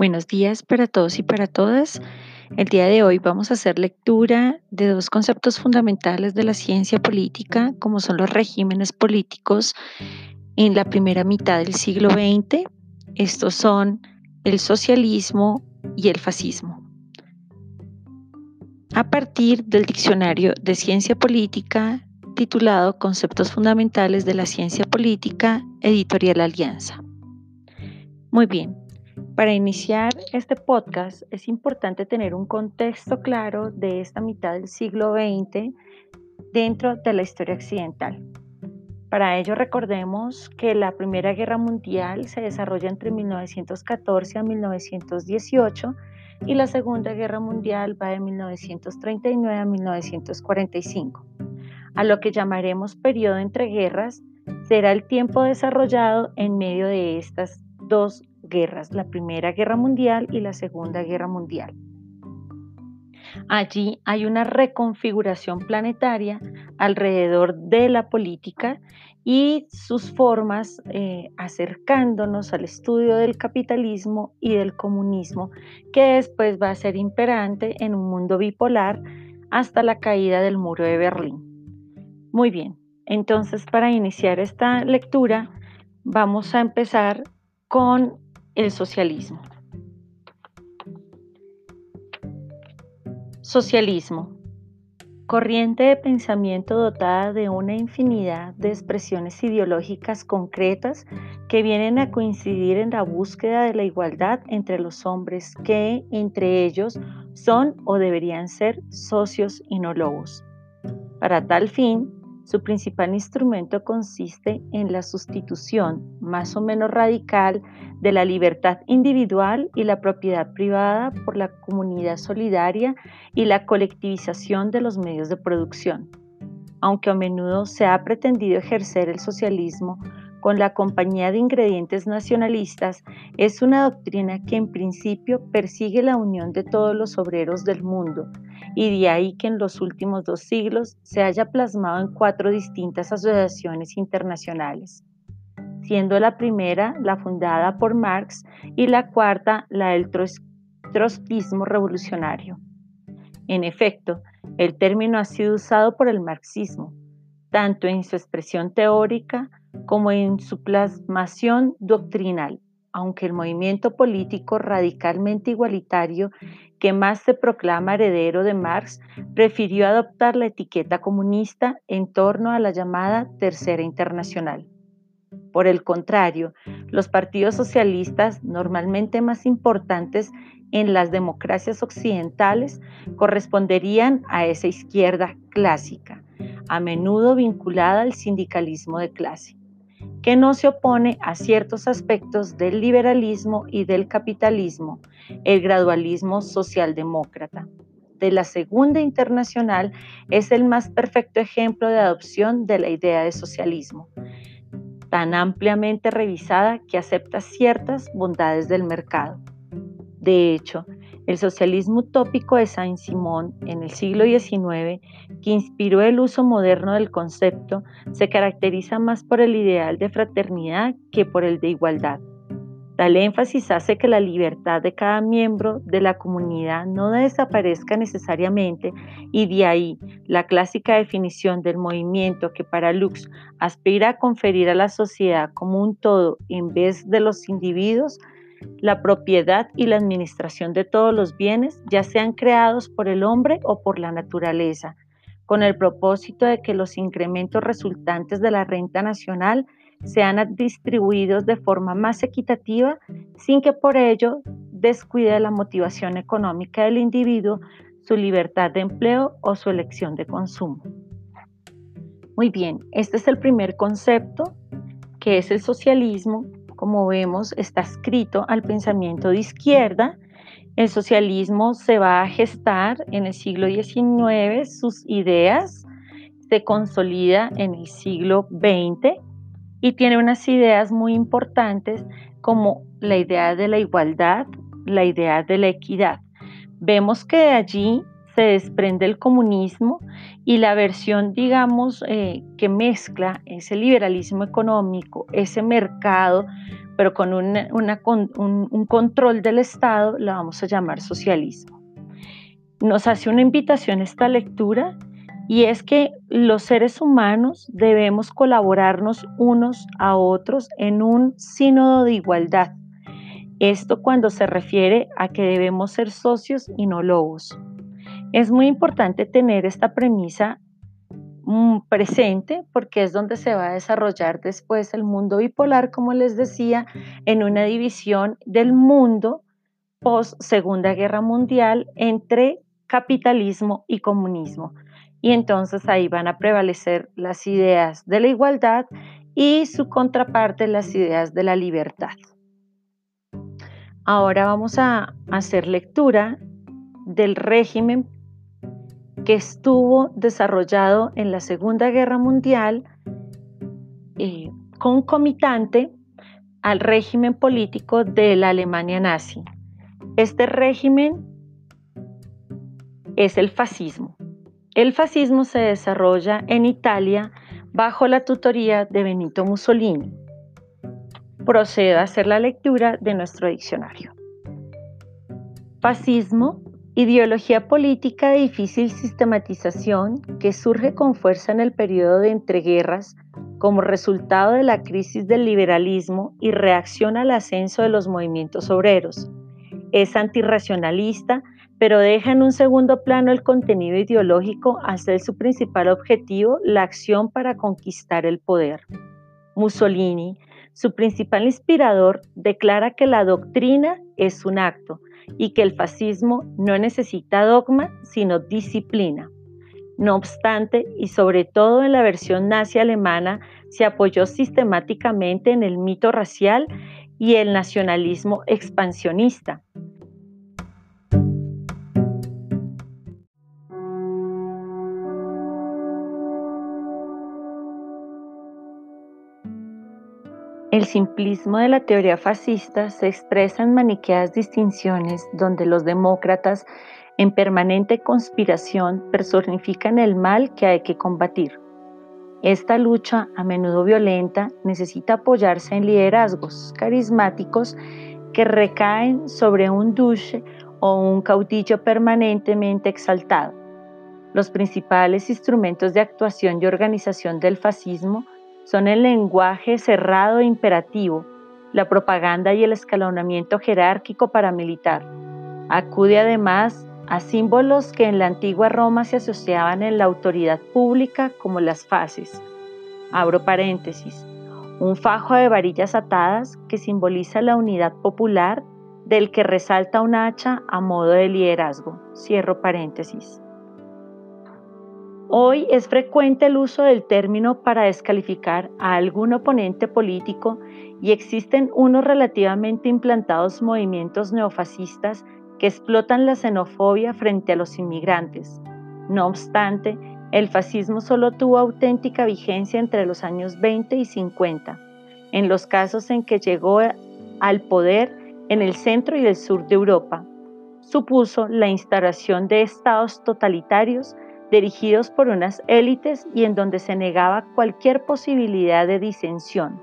Buenos días para todos y para todas. El día de hoy vamos a hacer lectura de dos conceptos fundamentales de la ciencia política, como son los regímenes políticos en la primera mitad del siglo XX. Estos son el socialismo y el fascismo. A partir del diccionario de ciencia política titulado Conceptos fundamentales de la ciencia política, editorial Alianza. Muy bien, para iniciar este podcast es importante tener un contexto claro de esta mitad del siglo XX dentro de la historia occidental. Para ello recordemos que la Primera Guerra Mundial se desarrolla entre 1914 a 1918 y la Segunda Guerra Mundial va de 1939 a 1945. A lo que llamaremos periodo entre guerras será el tiempo desarrollado en medio de estas dos guerras, la Primera Guerra Mundial y la Segunda Guerra Mundial. Allí hay una reconfiguración planetaria alrededor de la política y sus formas eh, acercándonos al estudio del capitalismo y del comunismo, que después va a ser imperante en un mundo bipolar hasta la caída del muro de Berlín. Muy bien, entonces para iniciar esta lectura vamos a empezar con el socialismo. Socialismo. Corriente de pensamiento dotada de una infinidad de expresiones ideológicas concretas que vienen a coincidir en la búsqueda de la igualdad entre los hombres que, entre ellos, son o deberían ser socios y no lobos. Para tal fin, su principal instrumento consiste en la sustitución, más o menos radical, de la libertad individual y la propiedad privada por la comunidad solidaria y la colectivización de los medios de producción. Aunque a menudo se ha pretendido ejercer el socialismo con la compañía de ingredientes nacionalistas, es una doctrina que en principio persigue la unión de todos los obreros del mundo, y de ahí que en los últimos dos siglos se haya plasmado en cuatro distintas asociaciones internacionales, siendo la primera la fundada por Marx y la cuarta la del trotskismo revolucionario. En efecto, el término ha sido usado por el marxismo, tanto en su expresión teórica como en su plasmación doctrinal, aunque el movimiento político radicalmente igualitario que más se proclama heredero de Marx, prefirió adoptar la etiqueta comunista en torno a la llamada Tercera Internacional. Por el contrario, los partidos socialistas, normalmente más importantes en las democracias occidentales, corresponderían a esa izquierda clásica, a menudo vinculada al sindicalismo de clase que no se opone a ciertos aspectos del liberalismo y del capitalismo, el gradualismo socialdemócrata. De la Segunda Internacional es el más perfecto ejemplo de adopción de la idea de socialismo, tan ampliamente revisada que acepta ciertas bondades del mercado. De hecho, el socialismo utópico de Saint-Simon en el siglo XIX, que inspiró el uso moderno del concepto, se caracteriza más por el ideal de fraternidad que por el de igualdad. Tal énfasis hace que la libertad de cada miembro de la comunidad no desaparezca necesariamente y de ahí la clásica definición del movimiento que para Lux aspira a conferir a la sociedad como un todo en vez de los individuos la propiedad y la administración de todos los bienes, ya sean creados por el hombre o por la naturaleza, con el propósito de que los incrementos resultantes de la renta nacional sean distribuidos de forma más equitativa sin que por ello descuide la motivación económica del individuo, su libertad de empleo o su elección de consumo. Muy bien, este es el primer concepto, que es el socialismo, como vemos, está escrito al pensamiento de izquierda. El socialismo se va a gestar en el siglo XIX, sus ideas se consolida en el siglo XX y tiene unas ideas muy importantes como la idea de la igualdad, la idea de la equidad. Vemos que de allí se desprende el comunismo y la versión, digamos, eh, que mezcla ese liberalismo económico, ese mercado, pero con, un, control del Estado, la vamos a llamar socialismo. Nos hace una invitación esta lectura y es que los seres humanos debemos colaborarnos unos a otros en un sínodo de igualdad. Esto cuando se refiere a que debemos ser socios y no lobos. Es muy importante tener esta premisa presente porque es donde se va a desarrollar después el mundo bipolar, como les decía, en una división del mundo post Segunda Guerra Mundial entre capitalismo y comunismo. Y entonces ahí van a prevalecer las ideas de la igualdad y su contraparte las ideas de la libertad. Ahora vamos a hacer lectura del régimen que estuvo desarrollado en la Segunda Guerra Mundial eh, concomitante al régimen político de la Alemania nazi. Este régimen es el fascismo. El fascismo se desarrolla en Italia bajo la tutoría de Benito Mussolini. Procedo a hacer la lectura de nuestro diccionario. Fascismo Ideología política de difícil sistematización que surge con fuerza en el periodo de entreguerras como resultado de la crisis del liberalismo y reacción al ascenso de los movimientos obreros. Es antirracionalista, pero deja en un segundo plano el contenido ideológico hasta su principal objetivo, la acción para conquistar el poder. Mussolini, su principal inspirador, declara que la doctrina es un acto, y que el fascismo no necesita dogma, sino disciplina. No obstante, y sobre todo en la versión nazi alemana, se apoyó sistemáticamente en el mito racial y el nacionalismo expansionista. El simplismo de la teoría fascista se expresa en maniqueas distinciones donde los demócratas, en permanente conspiración, personifican el mal que hay que combatir. Esta lucha, a menudo violenta, necesita apoyarse en liderazgos carismáticos que recaen sobre un duce o un caudillo permanentemente exaltado. Los principales instrumentos de actuación y organización del fascismo son el lenguaje cerrado e imperativo, la propaganda y el escalonamiento jerárquico paramilitar. Acude además a símbolos que en la antigua Roma se asociaban en la autoridad pública como las fases. Abro paréntesis. Un fajo de varillas atadas que simboliza la unidad popular del que resalta un hacha a modo de liderazgo. Cierro paréntesis. Hoy es frecuente el uso del término para descalificar a algún oponente político y existen unos relativamente implantados movimientos neofascistas que explotan la xenofobia frente a los inmigrantes. No obstante, el fascismo solo tuvo auténtica vigencia entre los años 20 y 50, en los casos en que llegó al poder en el centro y el sur de Europa. Supuso la instauración de estados totalitarios dirigidos por unas élites y en donde se negaba cualquier posibilidad de disensión.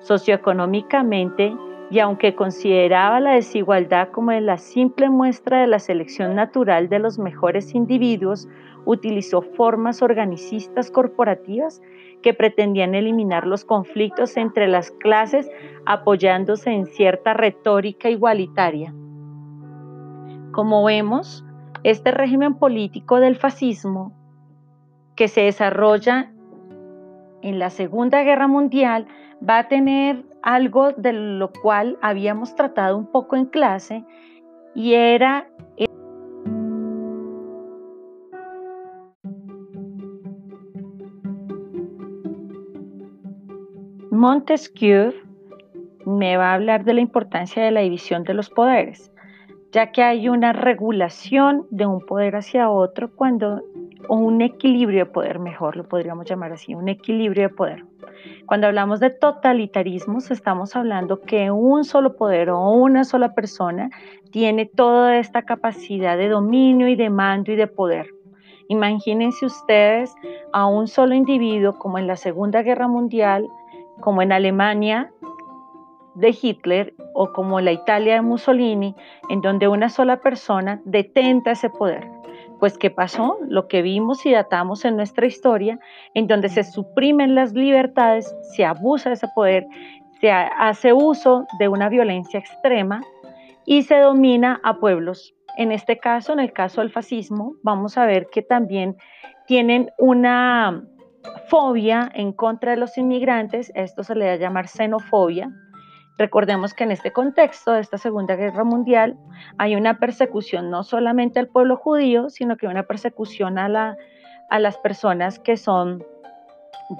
Socioeconómicamente, y aunque consideraba la desigualdad como la simple muestra de la selección natural de los mejores individuos, utilizó formas organicistas corporativas que pretendían eliminar los conflictos entre las clases apoyándose en cierta retórica igualitaria. Como vemos, este régimen político del fascismo que se desarrolla en la Segunda Guerra Mundial va a tener algo de lo cual habíamos tratado un poco en clase y era Montesquieu me va a hablar de la importancia de la división de los poderes ya que hay una regulación de un poder hacia otro cuando, o un equilibrio de poder, mejor lo podríamos llamar así, un equilibrio de poder. Cuando hablamos de totalitarismos, estamos hablando que un solo poder o una sola persona tiene toda esta capacidad de dominio y de mando y de poder. Imagínense ustedes a un solo individuo como en la Segunda Guerra Mundial, como en Alemania, de Hitler o como la Italia de Mussolini, en donde una sola persona detenta ese poder. Pues, ¿qué pasó? Lo que vimos y datamos en nuestra historia, en donde se suprimen las libertades, se abusa de ese poder, se hace uso de una violencia extrema y se domina a pueblos. En este caso, en el caso del fascismo, vamos a ver que también tienen una fobia en contra de los inmigrantes, esto se le da a llamar xenofobia. Recordemos que en este contexto de esta Segunda Guerra Mundial hay una persecución no solamente al pueblo judío, sino que una persecución a, la, a las personas que son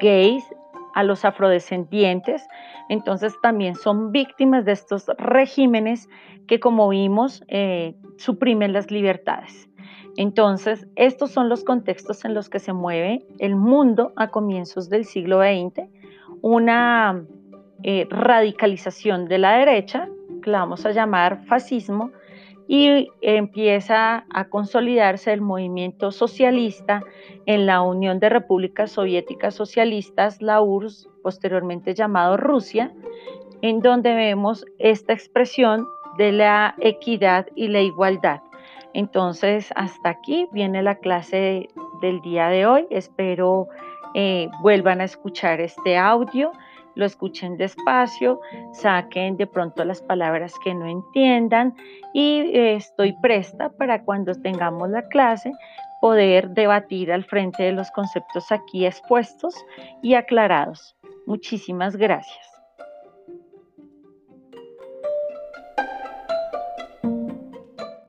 gays, a los afrodescendientes, entonces también son víctimas de estos regímenes que como vimos eh, suprimen las libertades. Entonces, estos son los contextos en los que se mueve el mundo a comienzos del siglo XX, una eh, radicalización de la derecha, que la vamos a llamar fascismo, y empieza a consolidarse el movimiento socialista en la Unión de Repúblicas Soviéticas Socialistas, la URSS, posteriormente llamado Rusia, en donde vemos esta expresión de la equidad y la igualdad. Entonces, hasta aquí viene la clase del día de hoy. Espero eh, vuelvan a escuchar este audio, lo escuchen despacio, saquen de pronto las palabras que no entiendan y eh, estoy presta para cuando tengamos la clase poder debatir al frente de los conceptos aquí expuestos y aclarados. Muchísimas gracias.